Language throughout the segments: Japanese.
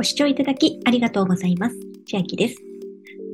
ご視聴いただきありがとうございます。千秋です。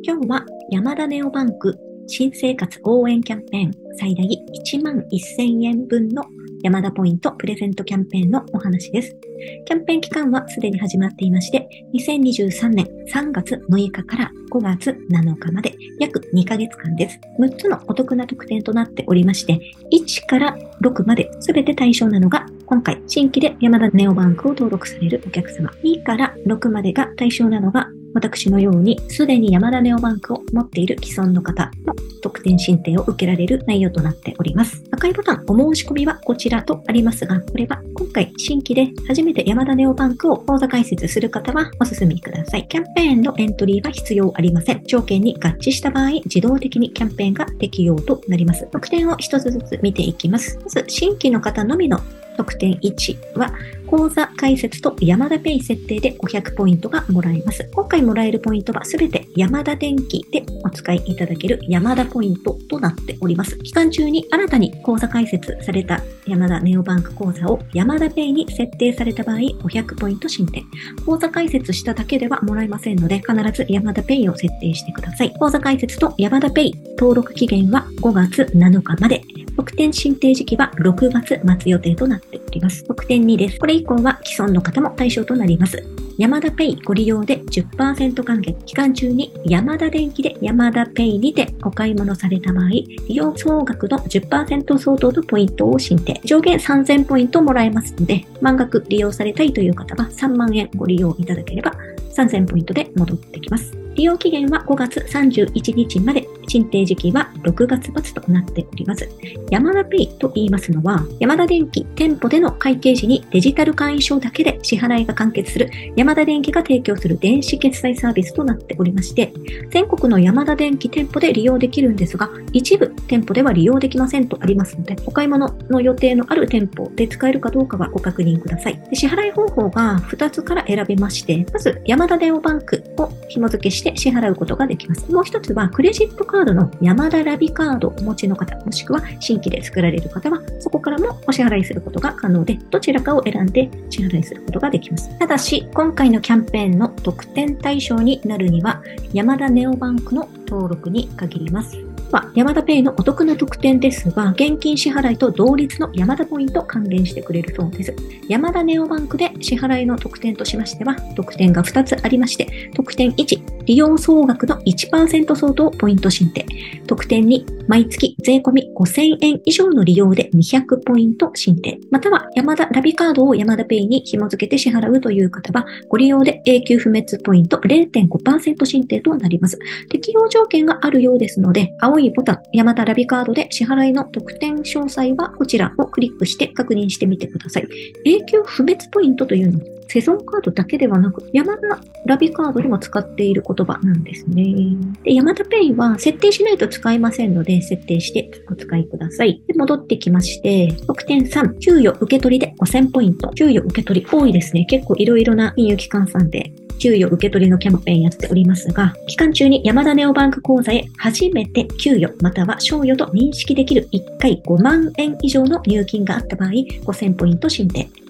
今日は山田ネオバンク新生活応援キャンペーン最大1万1000円分の山田ポイントプレゼントキャンペーンのお話です。キャンペーン期間はすでに始まっていまして、2023年3月6日から5月7日まで約2ヶ月間です。6つのお得な特典となっておりまして、1から6まで全て対象なのが今回新規で山田ネオバンクを登録されるお客様、2から6までが対象なのが私のように、すでに山田ネオバンクを持っている既存の方の特典申請を受けられる内容となっております。赤いボタン、お申し込みはこちらとありますが、これは今回新規で初めて山田ネオバンクを口座開設する方はお進みください。キャンペーンのエントリーは必要ありません。条件に合致した場合、自動的にキャンペーンが適用となります。特典を一つずつ見ていきます。まず、新規の方のみの6.1は、口座開設と山田ペイ設定で500ポイントがもらえます。今回もらえるポイントはすべて山田電機でお使いいただける山田ポイントとなっております。期間中に新たに口座開設された山田ネオバンク口座を山田ペイに設定された場合500ポイント申請。口座開設しただけではもらえませんので必ず山田ペイを設定してください。口座開設と山田ペイ登録期限は5月7日まで。特典申請時期は6月末予定となっております。特典2です。これ以降は既存の方も対象となります。山田ペイご利用で10%還元。期間中に山田電機で山田ペイにてお買い物された場合、利用総額の10%相当のポイントを申請。上限3000ポイントもらえますので、満額利用されたいという方は3万円ご利用いただければ3000ポイントで戻ってきます。利用期限は5月31日まで、申請時期は6月末となっております。山田ペイと言いますのは、山田電機店舗での会計時にデジタル会員証だけで支払いが完結する山田電機が提供する電子決済サービスとなっておりまして、全国の山田電機店舗で利用できるんですが、一部店舗では利用できませんとありますので、お買い物の予定のある店舗で使えるかどうかはご確認ください。支払い方法が2つから選べまして、まず山田電オバンクを紐付けしてして支払うことができます。もう一つは、クレジットカードの山田ラビカードをお持ちの方、もしくは新規で作られる方は、そこからもお支払いすることが可能で、どちらかを選んで支払いすることができます。ただし、今回のキャンペーンの特典対象になるには、山田ネオバンクの登録に限ります。は、山田ペイのお得な特典ですが、現金支払いと同率の山田ポイント還元してくれるそうです。山田ネオバンクで支払いの特典としましては、特典が2つありまして、特典1、利用総額の1%相当ポイント申請。特典2、毎月税込5000円以上の利用で200ポイント申請。または、山田ラビカードを山田ペイに紐付けて支払うという方は、ご利用で永久不滅ポイント0.5%申請となります。適用条件があるようですので、青青いボタン、山田ラビカードで支払いの特典詳細はこちらをクリックして確認してみてください。永久不滅ポイントというのは、セゾンカードだけではなく、山田ラビカードでも使っている言葉なんですね。で、山田ペイは設定しないと使えませんので、設定してお使いください。で、戻ってきまして、特典3、給与受け取りで5000ポイント。給与受け取り多いですね。結構いろいろな金融機関さんで給与受け取りのキャンペーンやっておりますが、期間中に山田ネオバンク口座へ初めて給与または賞与と認識できる1回5万円以上の入金があった場合、5000ポイント申請。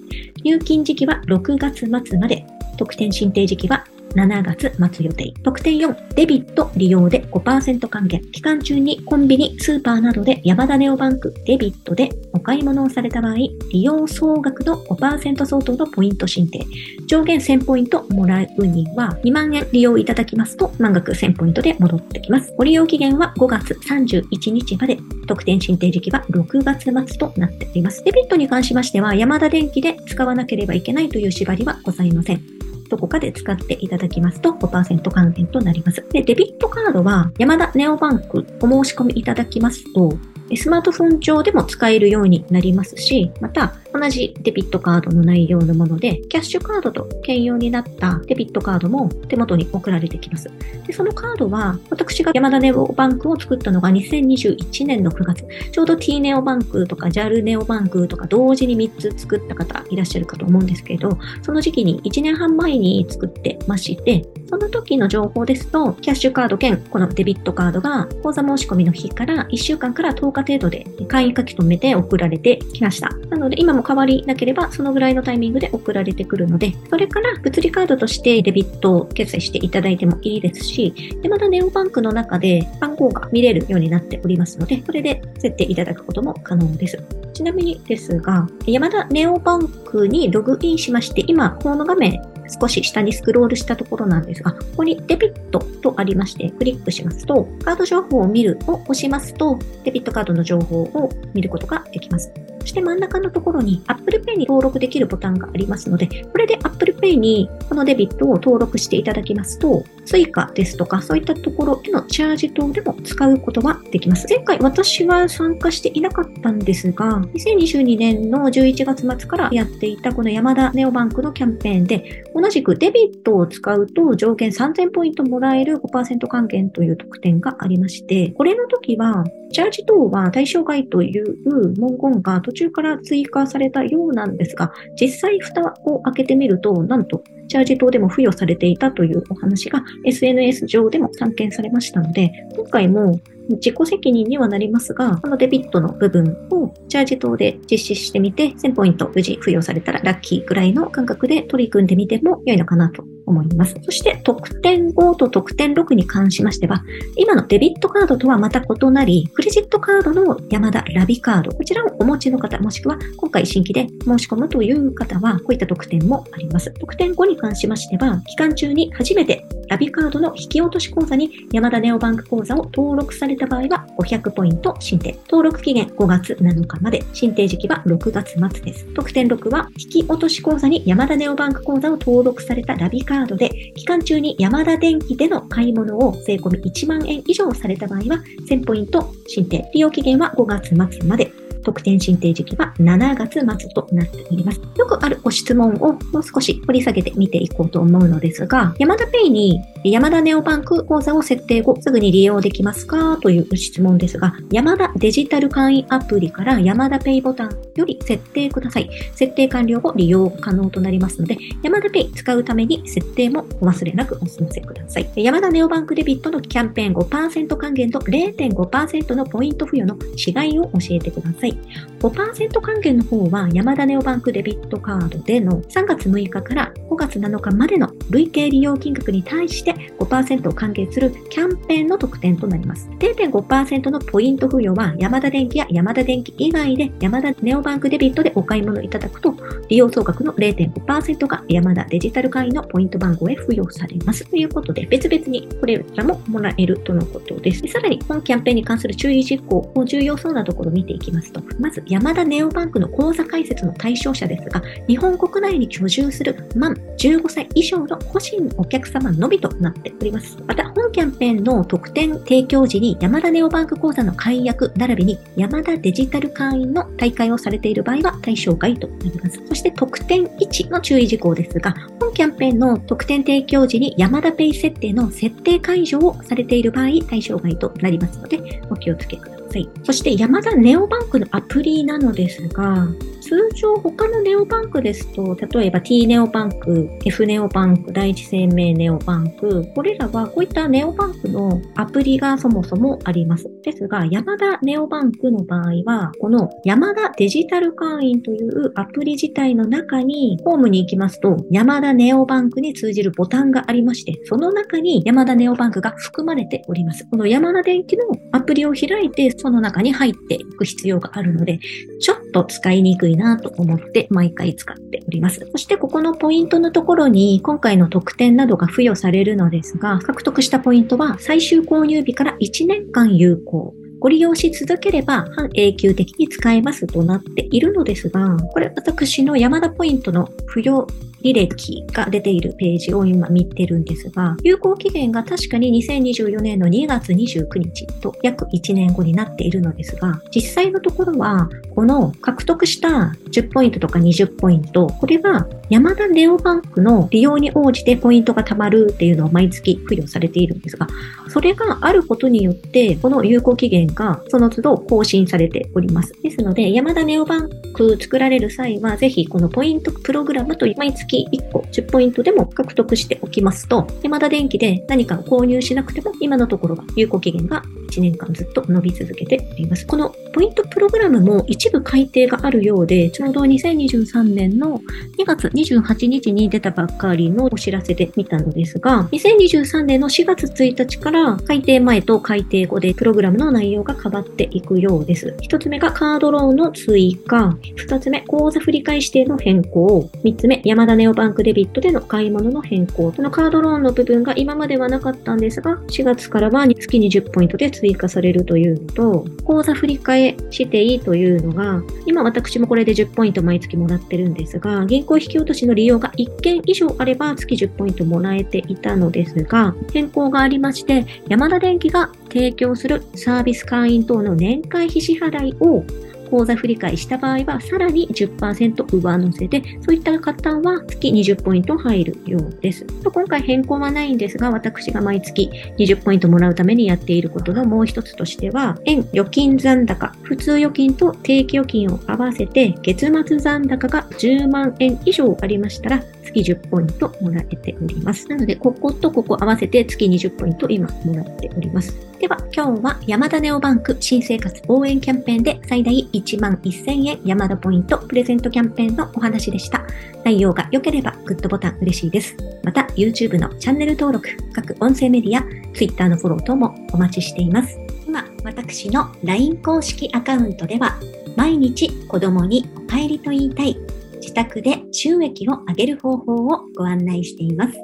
入金時期は6月末まで、特典申請時期は7月末予定。特典4、デビット利用で5%還元。期間中にコンビニ、スーパーなどで山田ネオバンクデビットでお買い物をされた場合、利用総額の5%相当のポイント申請。上限1000ポイントもらうには、2万円利用いただきますと、満額1000ポイントで戻ってきます。ご利用期限は5月31日まで、特典申請時期は6月末となっております。デビットに関しましては、山田電機で使わなければいけないという縛りはございません。どこかで使っていただきますと5%還元となります。で、デビットカードは山田ネオバンクお申し込みいただきますと、スマートフォン上でも使えるようになりますし、また、同じデビットカードの内容のもので、キャッシュカードと兼用になったデビットカードも手元に送られてきます。でそのカードは、私が山田ネオバンクを作ったのが2021年の9月。ちょうど T ネオバンクとか JAL ネオバンクとか同時に3つ作った方いらっしゃるかと思うんですけど、その時期に1年半前に作ってまして、その時の情報ですと、キャッシュカード兼このデビットカードが口座申し込みの日から1週間から10日程度で会員書き留めて送られてきました。なので今も変わりなければそのぐらいのタイミングで送られてくるので、それから物理カードとしてデビットを決済していただいてもいいですし、でまたネオバンクの中で番号が見れるようになっておりますので、それで設定いただくことも可能です。ちなみにですが、山田ネオバンクにログインしまして、今、この画面少し下にスクロールしたところなんですが、ここにデビットとありまして、クリックしますと、カード情報を見るを押しますと、デビットカードの情報を見ることができます。そして真ん中のところに Apple Pay に登録できるボタンがありますので、これで Apple Pay にこのデビットを登録していただきますと、Suica ですとかそういったところへのチャージ等でも使うことはができます。前回私は参加していなかったんですが、2022年の11月末からやっていたこの山田ネオバンクのキャンペーンで、同じくデビットを使うと上限3000ポイントもらえる5%還元という特典がありまして、これの時はチャージ等は対象外という文言が途中から追加されたようなんですが、実際蓋を開けてみると、なんとチャージ等でも付与されていたというお話が SNS 上でも散見されましたので、今回も自己責任にはなりますが、このデビットの部分をチャージ等で実施してみて、1000ポイント無事付与されたらラッキーぐらいの感覚で取り組んでみても良いのかなと思います。そして特典5と特典6に関しましては、今のデビットカードとはまた異なり、クレジットカードの山田ラビカード、こちらをお持ちの方、もしくは今回新規で申し込むという方は、こういった特典もあります。特典5に関しましては、期間中に初めてラビカードの引き落とし口座に山田ネオバンク口座を登録された場合は500ポイント申請。登録期限5月7日まで、申請時期は6月末です。特典6は引き落とし口座に山田ネオバンク口座を登録されたラビカードで、期間中に山田電機での買い物を税込み1万円以上された場合は1000ポイント申請。利用期限は5月末まで。特典申請時期は7月末となっております。よくあるご質問をもう少し掘り下げて見ていこうと思うのですが、ヤマダペイにヤマダネオバンク口座を設定後すぐに利用できますか？という質問ですが、ヤマダデジタル会員アプリからヤマダペイボタンより設定ください。設定完了後利用可能となりますので、ヤマダペイ使うために設定もお忘れなくお済ませください。ヤマダネオバンクデビットのキャンペーン5%還元と0.5%のポイント付与の違いを教えてください。5%還元の方は山田ネオバンクデビットカードでの3月6日から5月7日までの累計利用金額に対して5%を還元するキャンペーンの特典となります。0.5%のポイント付与は山田電機や山田電機以外で山田ネオバンクデビットでお買い物いただくと利用総額の0.5%が山田デジタル会員のポイント番号へ付与されます。ということで別々にこれらももらえるとのことです。さらに本キャンペーンに関する注意事項を重要そうなところを見ていきますと、まず、山田ネオバンクの口座開設の対象者ですが、日本国内に居住する満15歳以上の個人のお客様のみとなっております。また、本キャンペーンの特典提供時に山田ネオバンク口座の解約並びに山田デジタル会員の大会をされている場合は対象外となります。そして特典1の注意事項ですが、本キャンペーンの特典提供時に山田ペイ設定の設定解除をされている場合対象外となりますので、お気をつけください。さい。そして山田ネオバンクのアプリなのですが、通常他のネオバンクですと、例えば T ネオバンク、F ネオバンク、第一生命ネオバンク、これらはこういったネオバンクのアプリがそもそもあります。ですが、山田ネオバンクの場合は、この山田デジタル会員というアプリ自体の中に、ホームに行きますと、山田ネオバンクに通じるボタンがありまして、その中に山田ネオバンクが含まれております。この山田電機のアプリを開いて、その中に入っていく必要があるので、ちょっと使いにくいなと思って毎回使っております。そしてここのポイントのところに今回の特典などが付与されるのですが、獲得したポイントは最終購入日から1年間有効。ご利用し続ければ半永久的に使えますとなっているのですが、これ私の山田ポイントの付与履歴が出ているページを今見てるんですが、有効期限が確かに2024年の2月29日と約1年後になっているのですが、実際のところは、この獲得した10ポイントとか20ポイント、これは山田ネオバンクの利用に応じてポイントが貯まるっていうのを毎月付与されているんですが、それがあることによって、この有効期限がその都度更新されております。ですので、山田ネオバンク作られる際は、ぜひこのポイントプログラムと毎月月1個10ポイントでも獲得しておきますと、山田電機で何かを購入しなくても、今のところは有効期限が1年間ずっと伸び続けております。このポイントプログラムも一部改定があるようで、ちょうど2023年の2月28日に出たばっかりのお知らせで見たのですが、2023年の4月1日から改定前と改定後でプログラムの内容が変わっていくようです。1つ目がカードローンの追加、2つ目口座振替指定の変更、3つ目山田ネオバンクデビットでの買い物の変更。このカードローンの部分が今まではなかったんですが、4月からは月20ポイントで追加されるというのと、口座振替していいというのが、今私もこれで10ポイント毎月もらってるんですが、銀行引き落としの利用が1件以上あれば月10ポイントもらえていたのですが、変更がありまして、山田電機が提供するサービス会員等の年会費支払いを口座振替した場合は、さらに10%上乗せで、そういった方は月20ポイント入るようです。今回変更はないんですが、私が毎月20ポイントもらうためにやっていることのもう一つとしては、円預金残高、普通預金と定期預金を合わせて、月末残高が10万円以上ありましたら、月10ポイントもらえております。なので、こことここ合わせて月20ポイント今もらっております。では、今日は山田ネオバンク新生活応援キャンペーンで最大1万1000円山田ポイントプレゼントキャンペーンのお話でした。内容が良ければグッドボタン嬉しいです。また、YouTube のチャンネル登録、各音声メディア、Twitter のフォロー等もお待ちしています。今、私の LINE 公式アカウントでは、毎日子供にお帰りと言いたい、自宅で収益を上げる方法をご案内しています。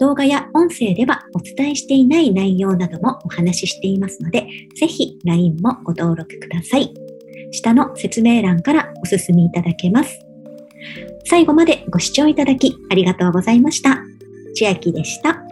動画や音声ではお伝えしていない内容などもお話ししていますので、ぜひ LINE もご登録ください。下の説明欄からお進みいただけます。最後までご視聴いただきありがとうございました。千秋でした。